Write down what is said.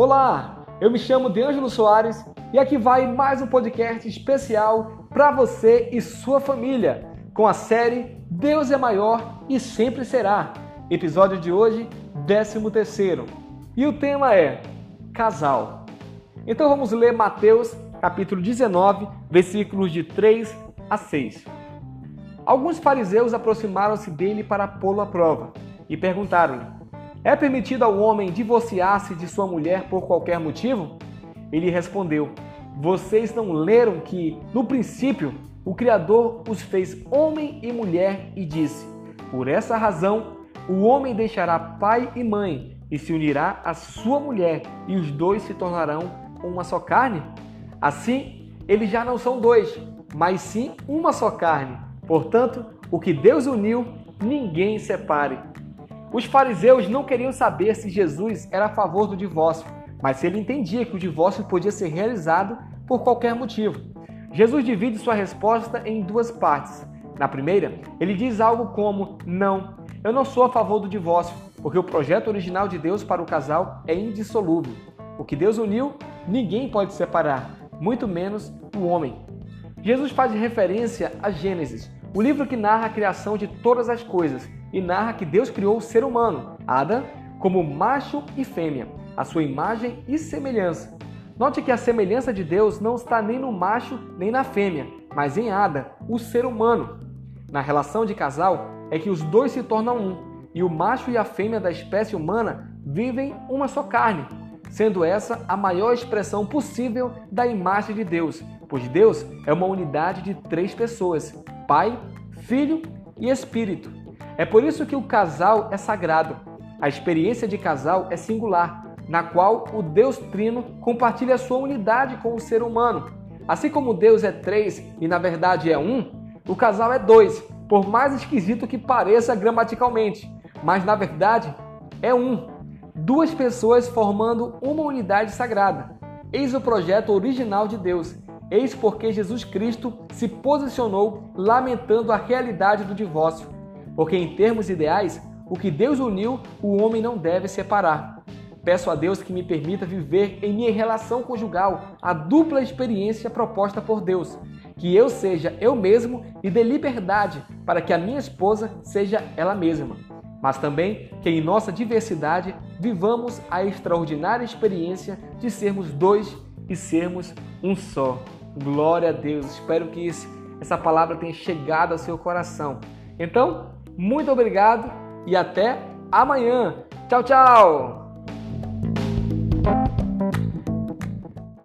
Olá, eu me chamo Deângelo Soares e aqui vai mais um podcast especial para você e sua família com a série Deus é maior e sempre será. Episódio de hoje, 13 terceiro. E o tema é casal. Então vamos ler Mateus capítulo 19, versículos de 3 a 6. Alguns fariseus aproximaram-se dele para pô-lo à prova e perguntaram-lhe: é permitido ao homem divorciar-se de sua mulher por qualquer motivo? Ele respondeu: Vocês não leram que, no princípio, o Criador os fez homem e mulher e disse: Por essa razão, o homem deixará pai e mãe e se unirá à sua mulher, e os dois se tornarão uma só carne? Assim, eles já não são dois, mas sim uma só carne. Portanto, o que Deus uniu, ninguém separe. Os fariseus não queriam saber se Jesus era a favor do divórcio, mas ele entendia que o divórcio podia ser realizado por qualquer motivo. Jesus divide sua resposta em duas partes. Na primeira, ele diz algo como: Não, eu não sou a favor do divórcio, porque o projeto original de Deus para o casal é indissolúvel. O que Deus uniu, ninguém pode separar, muito menos o homem. Jesus faz referência a Gênesis, o livro que narra a criação de todas as coisas e narra que Deus criou o ser humano, Adão, como macho e fêmea, a sua imagem e semelhança. Note que a semelhança de Deus não está nem no macho nem na fêmea, mas em Adão, o ser humano. Na relação de casal é que os dois se tornam um, e o macho e a fêmea da espécie humana vivem uma só carne, sendo essa a maior expressão possível da imagem de Deus, pois Deus é uma unidade de três pessoas: Pai, Filho e Espírito. É por isso que o casal é sagrado. A experiência de casal é singular, na qual o Deus Trino compartilha sua unidade com o ser humano. Assim como Deus é três e na verdade é um, o casal é dois, por mais esquisito que pareça gramaticalmente, mas na verdade é um. Duas pessoas formando uma unidade sagrada. Eis o projeto original de Deus. Eis porque Jesus Cristo se posicionou lamentando a realidade do divórcio porque em termos ideais, o que Deus uniu, o homem não deve separar. Peço a Deus que me permita viver em minha relação conjugal a dupla experiência proposta por Deus, que eu seja eu mesmo e dê liberdade para que a minha esposa seja ela mesma, mas também que em nossa diversidade vivamos a extraordinária experiência de sermos dois e sermos um só. Glória a Deus. Espero que essa palavra tenha chegado ao seu coração. Então, muito obrigado e até amanhã. Tchau, tchau!